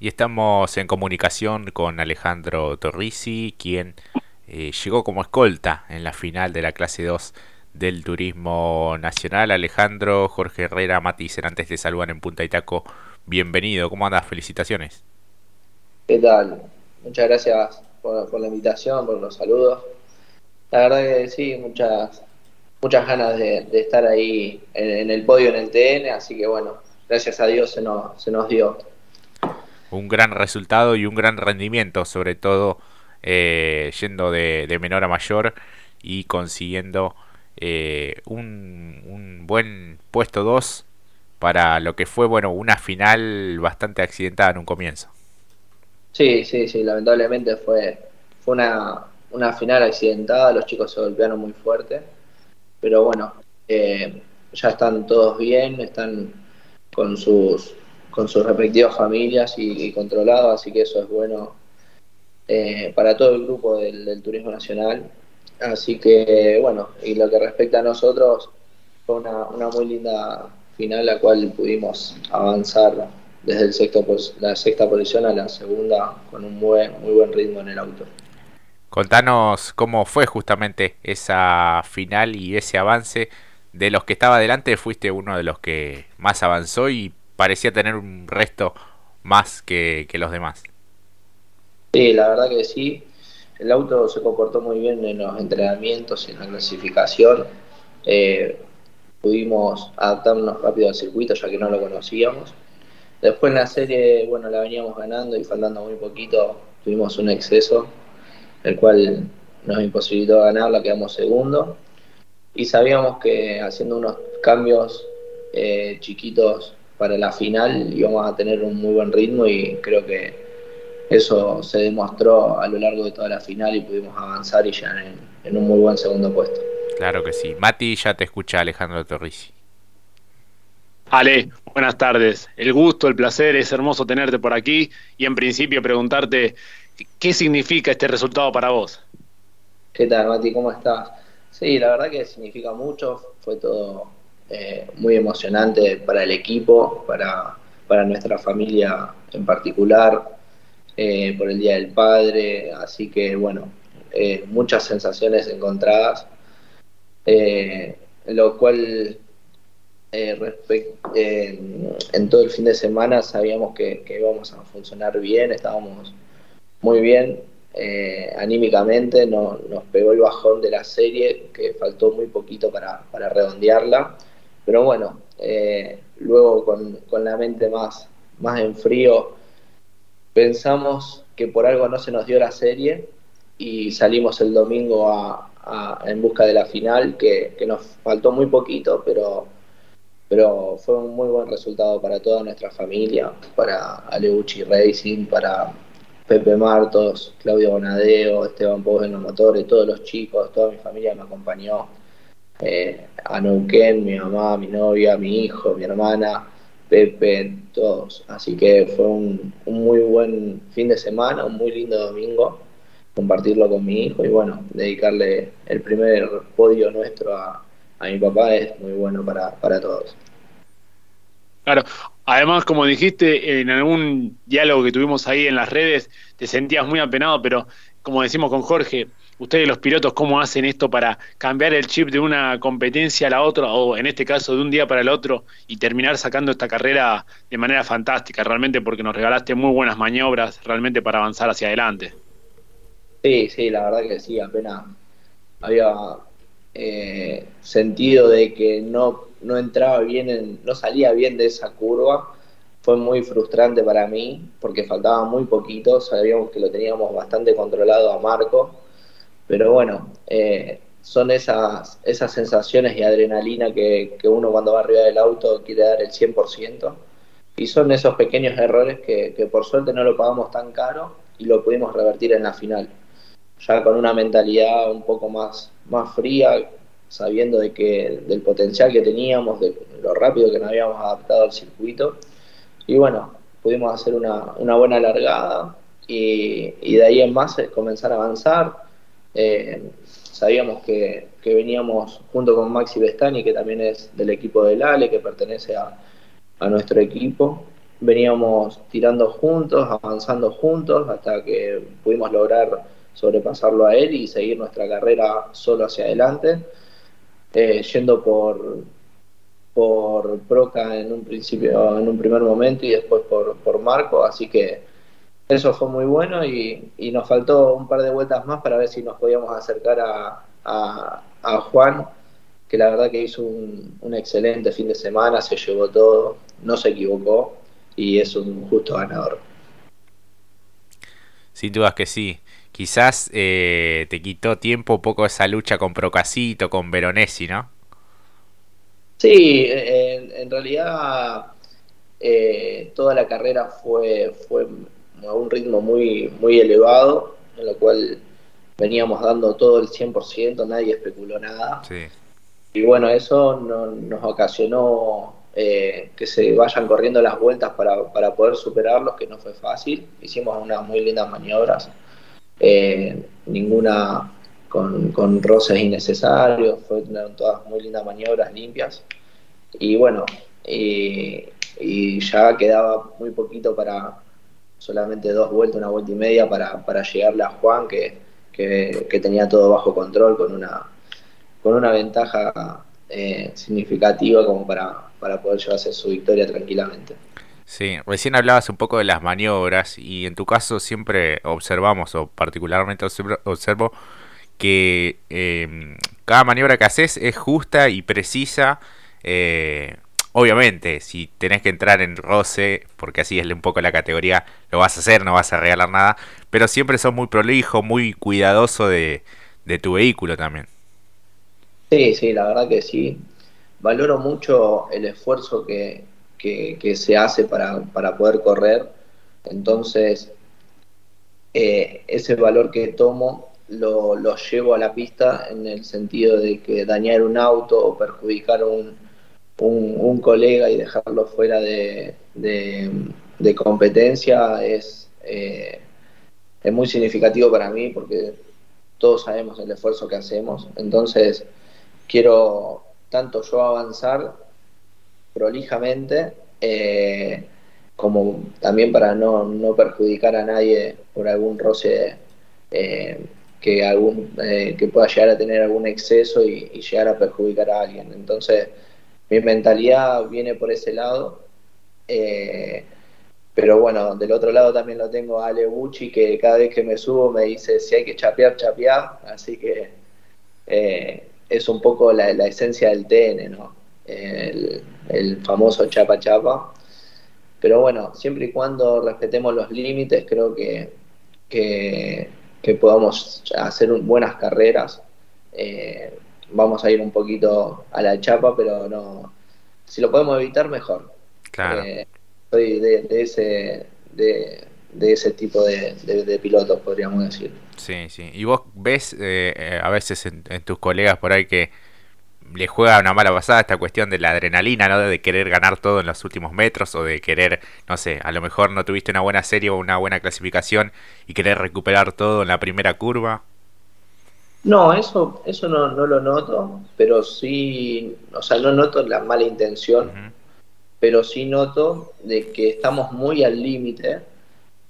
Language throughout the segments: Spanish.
y estamos en comunicación con Alejandro Torrisi, quien eh, llegó como escolta en la final de la clase 2 del Turismo Nacional. Alejandro, Jorge Herrera, Mati antes te saludan en Punta Itaco. Bienvenido, ¿cómo andas? Felicitaciones. ¿Qué tal? Muchas gracias por, la invitación, por los saludos. La verdad que sí, muchas muchas ganas de, estar ahí en, el podio en el TN, así que bueno, gracias a Dios se nos, se nos dio un gran resultado y un gran rendimiento, sobre todo eh, yendo de, menor a mayor y consiguiendo eh, un, buen puesto 2 para lo que fue bueno una final bastante accidentada en un comienzo. Sí, sí, sí, lamentablemente fue, fue una, una final accidentada, los chicos se golpearon muy fuerte, pero bueno, eh, ya están todos bien, están con sus con sus respectivas familias y, controlado, así que eso es bueno eh, para todo el grupo del, turismo nacional. Así que bueno, y lo que respecta a nosotros, fue una, una muy linda final la cual pudimos avanzar desde el sexto, la sexta posición a la segunda con un muy, muy buen ritmo en el auto. Contanos cómo fue justamente esa final y ese avance. De los que estaba adelante, fuiste uno de los que más avanzó y parecía tener un resto más que, los demás. Sí, la verdad que sí. El auto se comportó muy bien en los entrenamientos y en la clasificación. Eh, pudimos adaptarnos rápido al circuito ya que no lo conocíamos. Después en la serie, bueno, la veníamos ganando y faltando muy poquito, tuvimos un exceso, el cual nos imposibilitó ganarla, quedamos segundo. Y sabíamos que haciendo unos cambios eh, chiquitos para la final íbamos a tener un muy buen ritmo y creo que eso se demostró a lo largo de toda la final y pudimos avanzar y ya en, un muy buen segundo puesto. Claro que sí. Mati, ya te escucha Alejandro Torrisi. Ale, buenas tardes. El gusto, el placer, es hermoso tenerte por aquí y en principio preguntarte qué significa este resultado para vos. ¿Qué tal, Mati? ¿Cómo estás? Sí, la verdad que significa mucho. Fue todo eh, muy emocionante para el equipo, para, para nuestra familia en particular, eh, por el Día del Padre, así que bueno, eh, muchas sensaciones encontradas, lo cual en todo el fin de semana sabíamos que, íbamos a funcionar bien, estábamos muy bien, anímicamente no, nos pegó el bajón de la serie, que faltó muy poquito para, para redondearla. Pero bueno, eh, luego con, la mente más, más en frío, pensamos que por algo no se nos dio la serie y salimos el domingo a, en busca de la final, que, nos faltó muy poquito, pero, pero fue un muy buen resultado para toda nuestra familia, para Aleucci Racing, para Pepe Martos, Claudio Bonadeo, Esteban Pogos en los motores, todos los chicos, toda mi familia me acompañó eh, a Neuquén, mi mamá, mi novia, mi hijo, mi hermana, Pepe, todos. Así que fue un, muy buen fin de semana, un muy lindo domingo, compartirlo con mi hijo y bueno, dedicarle el primer podio nuestro a, mi papá es muy bueno para, para todos. Claro, además, como dijiste, en algún diálogo que tuvimos ahí en las redes, te sentías muy apenado, pero como decimos con Jorge, ustedes los pilotos, ¿cómo hacen esto para cambiar el chip de una competencia a la otra, o en este caso de un día para el otro, y terminar sacando esta carrera de manera fantástica, realmente porque nos regalaste muy buenas maniobras, realmente para avanzar hacia adelante? Sí, sí, la verdad que sí, apenas había eh, sentido de que no, no entraba bien, no salía bien de esa curva. Fue muy frustrante para mí porque faltaba muy poquito, sabíamos que lo teníamos bastante controlado a Marco pero bueno, eh, son esas, esas sensaciones y adrenalina que, uno cuando va arriba del auto quiere dar el 100%. Y son esos pequeños errores que, por suerte no lo pagamos tan caro y lo pudimos revertir en la final. Ya con una mentalidad un poco más, más fría, sabiendo de que, del potencial que teníamos, de lo rápido que nos habíamos adaptado al circuito. Y bueno, pudimos hacer una, una buena largada y, y de ahí en más comenzar a avanzar eh, sabíamos que, veníamos junto con Maxi Bestani, que también es del equipo del Ale, que pertenece a, nuestro equipo. veníamos tirando juntos, avanzando juntos, hasta que pudimos lograr sobrepasarlo a él y seguir nuestra carrera solo hacia adelante, eh, yendo por, por Proca en un principio, en un primer momento y después por, por Marco, así que eso fue muy bueno y, nos faltó un par de vueltas más para ver si nos podíamos acercar a, a, Juan, que la verdad que hizo un, un, excelente fin de semana, se llevó todo, no se equivocó y es un justo ganador. Sin dudas que sí. Quizás eh, te quitó tiempo un poco esa lucha con Procasito, con Veronesi, ¿no? Sí, en, realidad eh, toda la carrera fue, fue a un ritmo muy, muy elevado, en lo cual veníamos dando todo el 100%, nadie especuló nada. Y bueno, eso nos ocasionó eh, que se vayan corriendo las vueltas para, para, poder superarlos, que no fue fácil. Hicimos unas muy lindas maniobras, eh, ninguna con, con, roces innecesarios, fueron todas muy lindas maniobras limpias. Y bueno, y ya quedaba muy poquito para, solamente dos vueltas, una vuelta y media para, para llegarle a Juan, que, que, tenía todo bajo control, con una, con una ventaja eh, significativa como para, para poder llevarse su victoria tranquilamente. Sí, recién hablabas un poco de las maniobras y en tu caso siempre observamos, o particularmente observo, que eh, cada maniobra que haces es justa y precisa. Eh, Obviamente, si tenés que entrar en roce, porque así es un poco la categoría, lo vas a hacer, no vas a regalar nada, pero siempre sos muy prolijo, muy cuidadoso de, tu vehículo también. Sí, sí, la verdad que sí. Valoro mucho el esfuerzo que, se hace para, poder correr. Entonces, eh, ese valor que tomo lo, lo llevo a la pista en el sentido de que dañar un auto o perjudicar un, un, colega y dejarlo fuera de, de, competencia es, eh, es muy significativo para mí porque todos sabemos el esfuerzo que hacemos. Entonces, quiero tanto yo avanzar prolijamente, eh, como también para no, no, perjudicar a nadie por algún roce eh, que, algún, que pueda llegar a tener algún exceso y, y, llegar a perjudicar a alguien. Entonces, mi mentalidad viene por ese lado. Eh, pero bueno, del otro lado también lo tengo a Ale Bucci, que cada vez que me subo me dice si hay que chapear, chapear. Así que eh, es un poco la, esencia del TN, ¿no? El, famoso chapa chapa. Pero bueno, siempre y cuando respetemos los límites, creo que, que, podamos hacer buenas carreras. Eh, vamos a ir un poquito a la chapa, pero no. Si lo podemos evitar, mejor. Claro. Eh, soy de, ese. De, ese tipo de, pilotos, podríamos decir. Sí, sí. ¿Y vos ves eh, eh, a veces en, tus colegas por ahí que le juega una mala pasada esta cuestión de la adrenalina, ¿no? De querer ganar todo en los últimos metros o de querer, no sé, a lo mejor no tuviste una buena serie o una buena clasificación y querer recuperar todo en la primera curva? No, eso, eso no, no lo noto, pero sí, o sea, no noto la mala intención, pero sí noto de que estamos muy al límite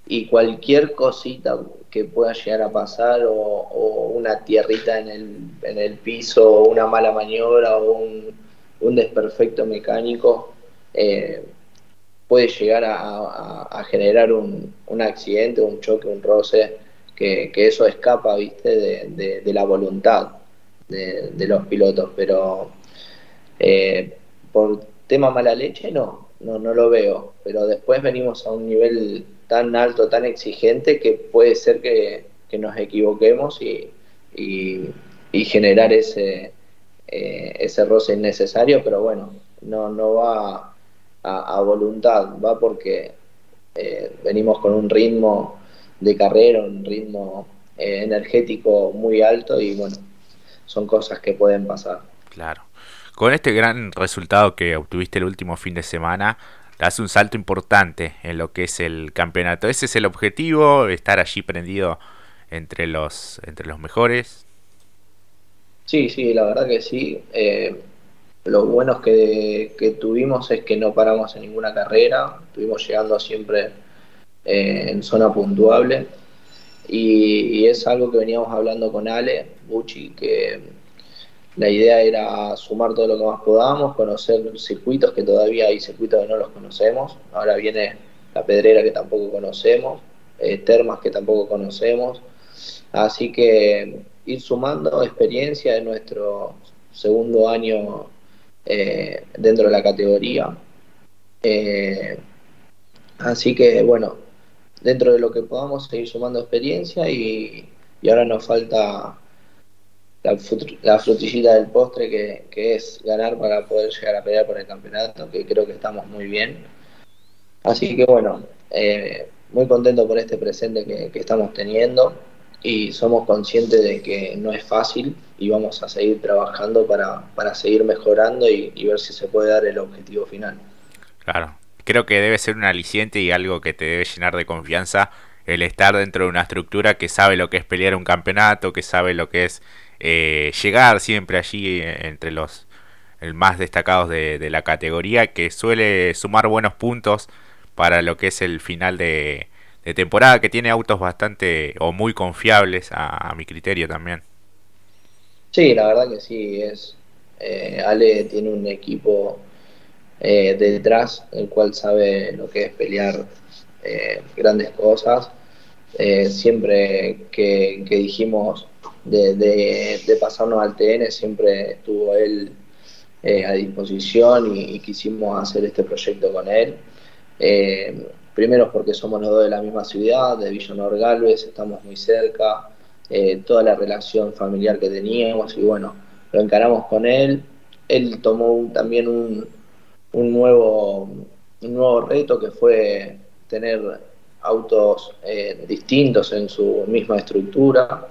y cualquier cosita que pueda llegar a pasar o, una tierrita en el, en el piso o una mala maniobra o un, un desperfecto mecánico eh, puede llegar a, generar un, un accidente, un choque, un roce que, eso escapa, viste, de, la voluntad de, los pilotos, pero eh, por tema mala leche no, no, lo veo, pero después venimos a un nivel tan alto, tan exigente, que puede ser que, nos equivoquemos y, generar ese, eh, ese roce innecesario, pero bueno, no, no va a, voluntad, va porque eh, venimos con un ritmo de carrera, un ritmo eh, energético muy alto y bueno, son cosas que pueden pasar. Claro. Con este gran resultado que obtuviste el último fin de semana, das un salto importante en lo que es el campeonato. ¿Ese es el objetivo? ¿Estar allí prendido entre los, entre los mejores? Sí, sí, la verdad que sí. Eh, lo buenos que, tuvimos es que no paramos en ninguna carrera, estuvimos llegando siempre eh, en zona puntuable. Y, es algo que veníamos hablando con Ale Bucci, que la idea era sumar todo lo que más podamos, conocer circuitos, que todavía hay circuitos que no los conocemos, ahora viene la pedrera que tampoco conocemos, eh, termas que tampoco conocemos, así que ir sumando experiencia en nuestro segundo año eh, dentro de la categoría. Eh, así que bueno, dentro de lo que podamos seguir sumando experiencia y, ahora nos falta la, frutillita del postre que, es ganar para poder llegar a pelear por el campeonato, que creo que estamos muy bien. Así que bueno, eh, muy contento por este presente que, estamos teniendo y somos conscientes de que no es fácil y vamos a seguir trabajando para, para seguir mejorando y, y ver si se puede dar el objetivo final. Claro, creo que debe ser un aliciente y algo que te debe llenar de confianza el estar dentro de una estructura que sabe lo que es pelear un campeonato, que sabe lo que es eh, llegar siempre allí eh, entre los más destacados de, la categoría, que suele sumar buenos puntos para lo que es el final de, temporada, que tiene autos bastante o muy confiables a, mi criterio también. Sí, la verdad que sí, es eh, Ale tiene un equipo eh, detrás, el cual sabe lo que es pelear eh, grandes cosas. Eh, siempre que, dijimos de, pasarnos al TN, siempre estuvo él a disposición y, quisimos hacer este proyecto con él. primero porque somos los dos de la misma ciudad, de Villanor Galvez, estamos muy cerca, toda la relación familiar que teníamos y bueno, lo encaramos con él. Él tomó también un, un nuevo, un nuevo reto que fue tener autos eh, distintos en su misma estructura,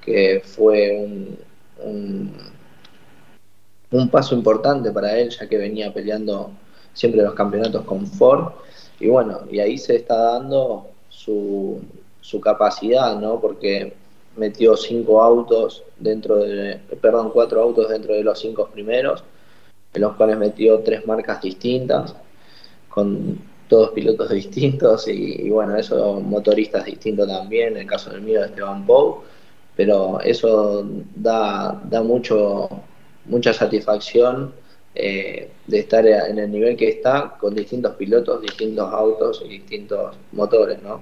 que fue un, un, paso importante para él, ya que venía peleando siempre los campeonatos con Ford. Y bueno, y ahí se está dando su, su capacidad, ¿no? Porque metió cinco autos dentro de, perdón, cuatro autos dentro de los cinco primeros en los cuales metió tres marcas distintas, con todos pilotos distintos y, bueno, eso motoristas distintos también, en el caso del mío de Esteban Pou, pero eso da, da mucho, mucha satisfacción eh, de estar en el nivel que está con distintos pilotos, distintos autos y distintos motores, ¿no?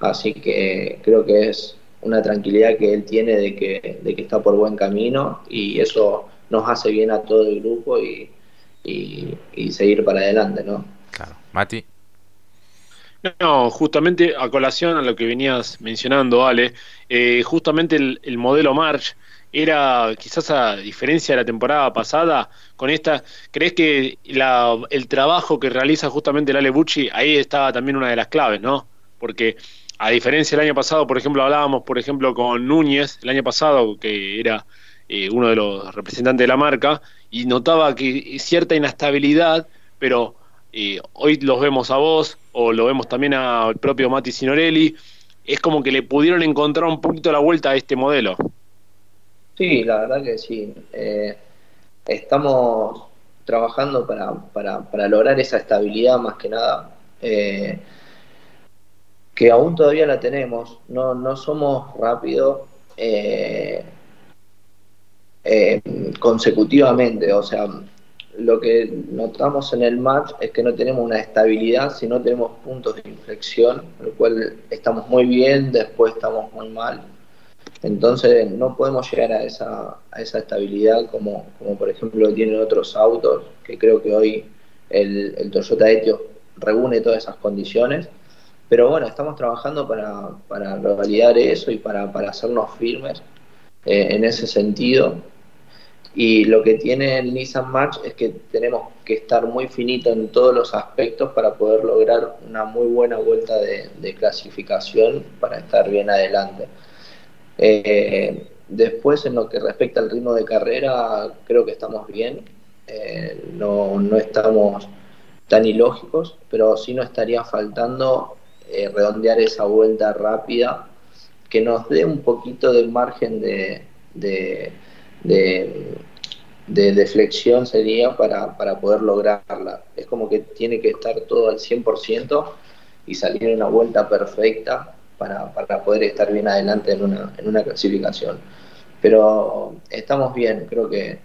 Así que creo que es una tranquilidad que él tiene de que, de que está por buen camino y eso nos hace bien a todo el grupo y, y, seguir para adelante, ¿no? Claro. Mati. No, justamente a colación a lo que venías mencionando, Ale, eh, justamente el, modelo March era quizás a diferencia de la temporada pasada, con esta, ¿crees que la, el trabajo que realiza justamente el Ale Bucci, ahí estaba también una de las claves, ¿no? Porque a diferencia del año pasado, por ejemplo, hablábamos, por ejemplo, con Núñez, el año pasado, que era eh, uno de los representantes de la marca, y notaba que cierta inestabilidad, pero eh, hoy los vemos a vos, o lo vemos también al propio Mati Sinorelli, es como que le pudieron encontrar un poquito la vuelta a este modelo. Sí, la verdad que sí. Eh, estamos trabajando para, para, lograr esa estabilidad más que nada, que aún todavía la tenemos, no, no somos rápidos. Consecutivamente. O sea, lo que notamos en el match es que no tenemos una estabilidad, sino tenemos puntos de inflexión, el cual estamos muy bien, después estamos muy mal. Entonces no podemos llegar a esa, estabilidad como, por ejemplo tienen otros autos, que creo que hoy el, el Toyota Etios reúne todas esas condiciones. Pero bueno, estamos trabajando para, para validar eso y para, para hacernos firmes eh, en ese sentido. Y lo que tiene el Nissan March es que tenemos que estar muy finito en todos los aspectos para poder lograr una muy buena vuelta de, clasificación para estar bien adelante. Eh, después, en lo que respecta al ritmo de carrera, creo que estamos bien. Eh, no, no, estamos tan ilógicos, pero sí nos estaría faltando redondear esa vuelta rápida que nos dé un poquito de margen de, de, de, flexión sería para, poder lograrla. Es como que tiene que estar todo al 100% y salir una vuelta perfecta para, poder estar bien adelante en una, en una clasificación. Pero estamos bien, creo que,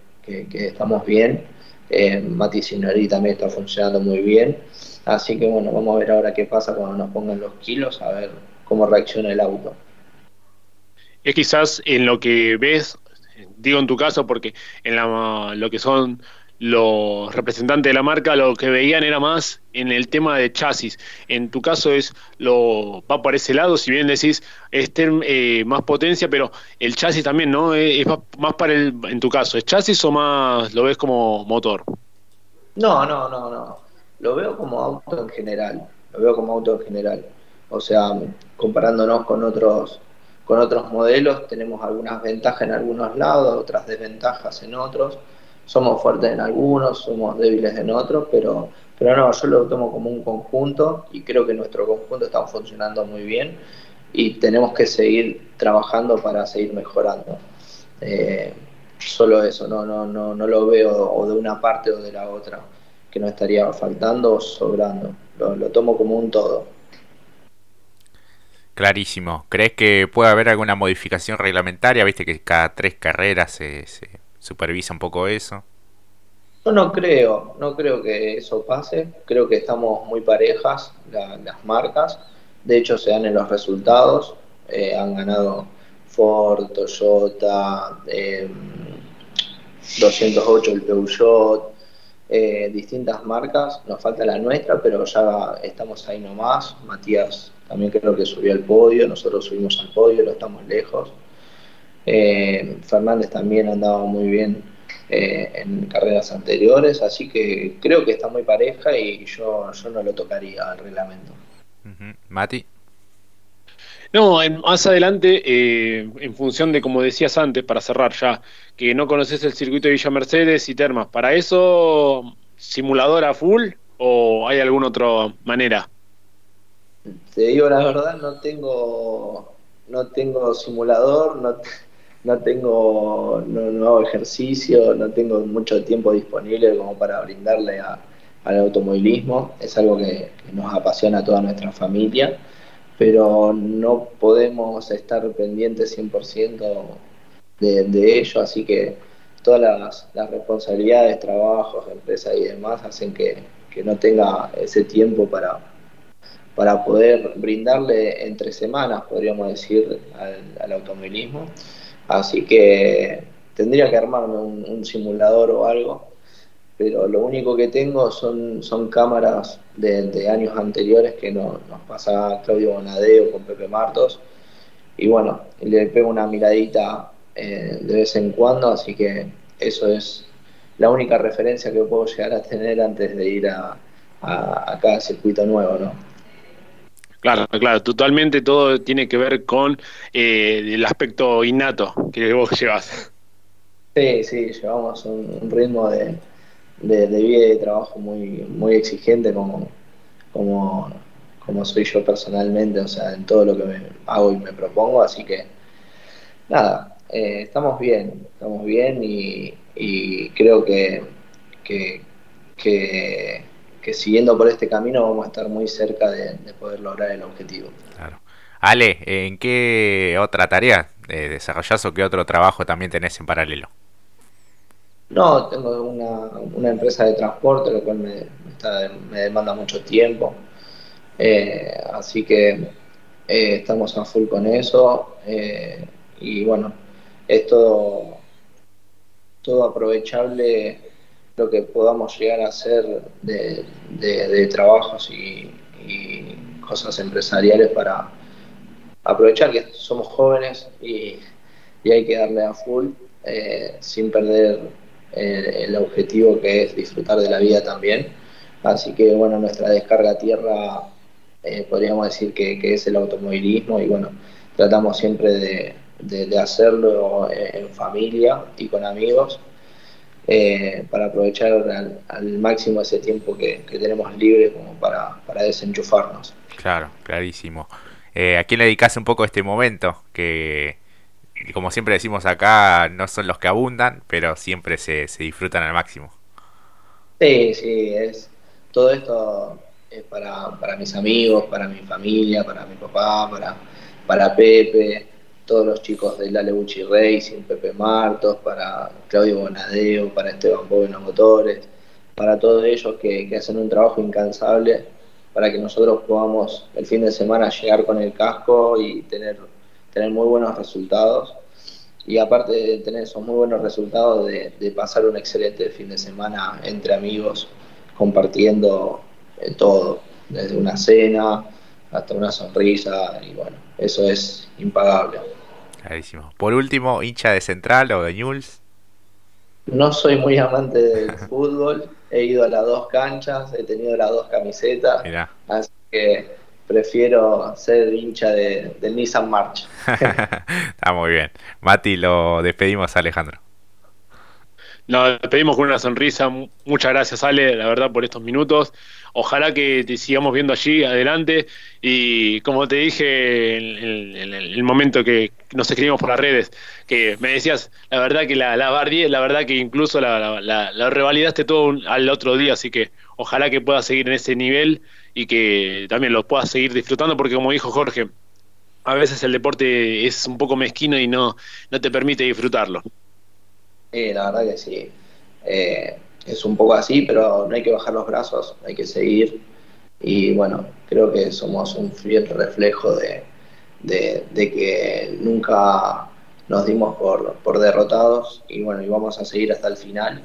estamos bien. Eh, Mati Sinori también está funcionando muy bien. Así que bueno, vamos a ver ahora qué pasa cuando nos pongan los kilos, a ver cómo reacciona el auto. Es quizás en lo que ves digo en tu caso porque en la, lo que son los representantes de la marca lo que veían era más en el tema de chasis. En tu caso es lo va por ese lado, si bien decís este, más potencia, pero el chasis también, ¿no? Es, más para el, en tu caso, ¿es chasis o más lo ves como motor? No, no, no, no. Lo veo como auto en general. Lo veo como auto en general. O sea, comparándonos con otros con otros modelos tenemos algunas ventajas en algunos lados, otras desventajas en otros. Somos fuertes en algunos, somos débiles en otros, pero, pero no, yo lo tomo como un conjunto y creo que nuestro conjunto está funcionando muy bien y tenemos que seguir trabajando para seguir mejorando. Eh, solo eso, no, no, no, no lo veo o de una parte o de la otra, que no estaría faltando o sobrando. Lo, lo tomo como un todo. Clarísimo. ¿Crees que puede haber alguna modificación reglamentaria? Viste que cada tres carreras se, supervisa un poco eso. Yo no creo, no creo que eso pase. Creo que estamos muy parejas las marcas. De hecho, se dan en los resultados. Eh, han ganado Ford, Toyota, 208 em, el Peugeot, eh, distintas marcas. Nos falta la nuestra, pero ya estamos ahí nomás. Matías también creo que subió al podio, nosotros subimos al podio, lo estamos lejos. Eh, Fernández también andaba muy bien eh, en carreras anteriores, así que creo que está muy pareja y yo, yo no lo tocaría al reglamento. Mati. No, más adelante, eh, en función de, como decías antes, para cerrar ya, que no conoces el circuito de Villa Mercedes y Termas, ¿para eso simulador a full o hay alguna otra manera? Te digo la verdad, no tengo, no tengo simulador, no, no tengo, no, hago ejercicio, no tengo mucho tiempo disponible como para brindarle al automovilismo. Es algo que, nos apasiona a toda nuestra familia, pero no podemos estar pendientes 100% de, de ello, así que todas las, las responsabilidades, trabajos, empresas y demás hacen que, que no tenga ese tiempo para, para poder brindarle entre semanas, podríamos decir, al, automovilismo. Así que tendría que armarme un, simulador o algo, pero lo único que tengo son, son cámaras de, años anteriores que nos pasa Claudio Bonadeo con Pepe Martos. Y bueno, le pego una miradita eh, de vez en cuando, así que eso es la única referencia que puedo llegar a tener antes de ir a cada circuito nuevo, ¿no? Claro, claro, totalmente todo tiene que ver con eh, el aspecto innato que vos llevas. Sí, sí, llevamos un, ritmo de, vida y de trabajo muy, muy exigente como, como, como soy yo personalmente, o sea, en todo lo que me hago y me propongo, así que nada, eh, estamos bien, estamos bien y, creo que que siguiendo por este camino vamos a estar muy cerca de, poder lograr el objetivo. Claro. Ale, ¿en qué otra tarea eh, desarrollas o qué otro trabajo también tenés en paralelo? No, tengo una, empresa de transporte, lo cual me, me demanda mucho tiempo. Eh, así que eh, estamos a full con eso. Eh, y bueno, es todo, todo aprovechable lo que podamos llegar a hacer de, trabajos y, cosas empresariales para aprovechar que somos jóvenes y, hay que darle a full eh, sin perder eh, el, objetivo que es disfrutar de la vida también. Así que bueno, nuestra descarga tierra eh, podríamos decir que, es el automovilismo y bueno, tratamos siempre de hacerlo en familia y con amigos eh, para aprovechar al, máximo ese tiempo que, tenemos libre como para, desenchufarnos. Claro, clarísimo. Eh, ¿A quién le dedicas un poco este momento que como siempre decimos acá, no son los que abundan, pero siempre se, se disfrutan al máximo. Sí, sí, es todo esto es para, para mis amigos, para mi familia, para mi papá, para, para Pepe, todos los chicos del Aleuchi Racing, Pepe Martos, para Claudio Bonadeo, para Esteban Bovino Motores, para todos ellos que, que hacen un trabajo incansable para que nosotros podamos el fin de semana llegar con el casco y tener, tener muy buenos resultados. Y aparte de tener esos muy buenos resultados, de, de pasar un excelente fin de semana entre amigos, compartiendo todo, desde una cena hasta una sonrisa, y bueno, eso es impagable. Clarísimo. Por último, hincha de Central o de Newell's. No soy muy amante del fútbol, he ido a las dos canchas, he tenido las dos camisetas, así que prefiero ser hincha de, del Nissan March. Está muy bien. Mati, lo despedimos a Alejandro. Nos despedimos con una sonrisa. Muchas gracias, Ale, la verdad, por estos minutos. Ojalá que te sigamos viendo allí adelante. Y como te dije en, el momento que nos escribimos por las redes, que me decías, la verdad que la, la la verdad que incluso la, la, revalidaste todo al otro día. Así que ojalá que puedas seguir en ese nivel y que también lo puedas seguir disfrutando, porque como dijo Jorge, a veces el deporte es un poco mezquino y no, no te permite disfrutarlo. Sí, la verdad que sí. Eh, es un poco así, pero no hay que bajar los brazos, hay que seguir. Y bueno, creo que somos un fiel reflejo de, que nunca nos dimos por, por, derrotados y bueno, y vamos a seguir hasta el final,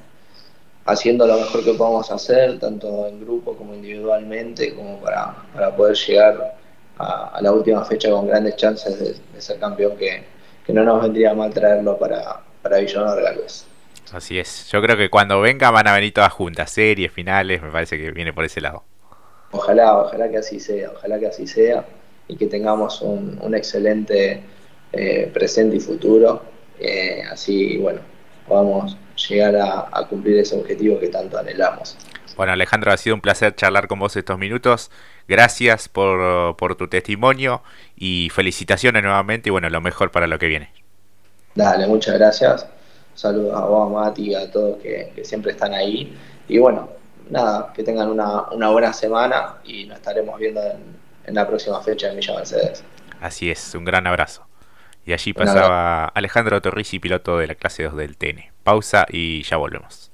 haciendo lo mejor que podamos hacer, tanto en grupo como individualmente, como para, para poder llegar a, la última fecha con grandes chances de, ser campeón, que, que no nos vendría mal traerlo para, para Villanova Galvez. Así es. Yo creo que cuando venga van a venir todas juntas, series, finales, me parece que viene por ese lado. Ojalá, ojalá que así sea, ojalá que así sea y que tengamos un, excelente eh, presente y futuro. Eh, así, bueno, podamos llegar a, cumplir ese objetivo que tanto anhelamos. Bueno, Alejandro, ha sido un placer charlar con vos estos minutos. Gracias por, por tu testimonio y felicitaciones nuevamente y bueno, lo mejor para lo que viene. Dale, muchas gracias. Saludos a vos, a Mati, a todos que, siempre están ahí. Y bueno, nada, que tengan una, buena semana y nos estaremos viendo en, la próxima fecha de Villa Mercedes. Así es, un gran abrazo. Y allí pasaba Alejandro Torrisi, piloto de la clase 2 del TN. Pausa y ya volvemos.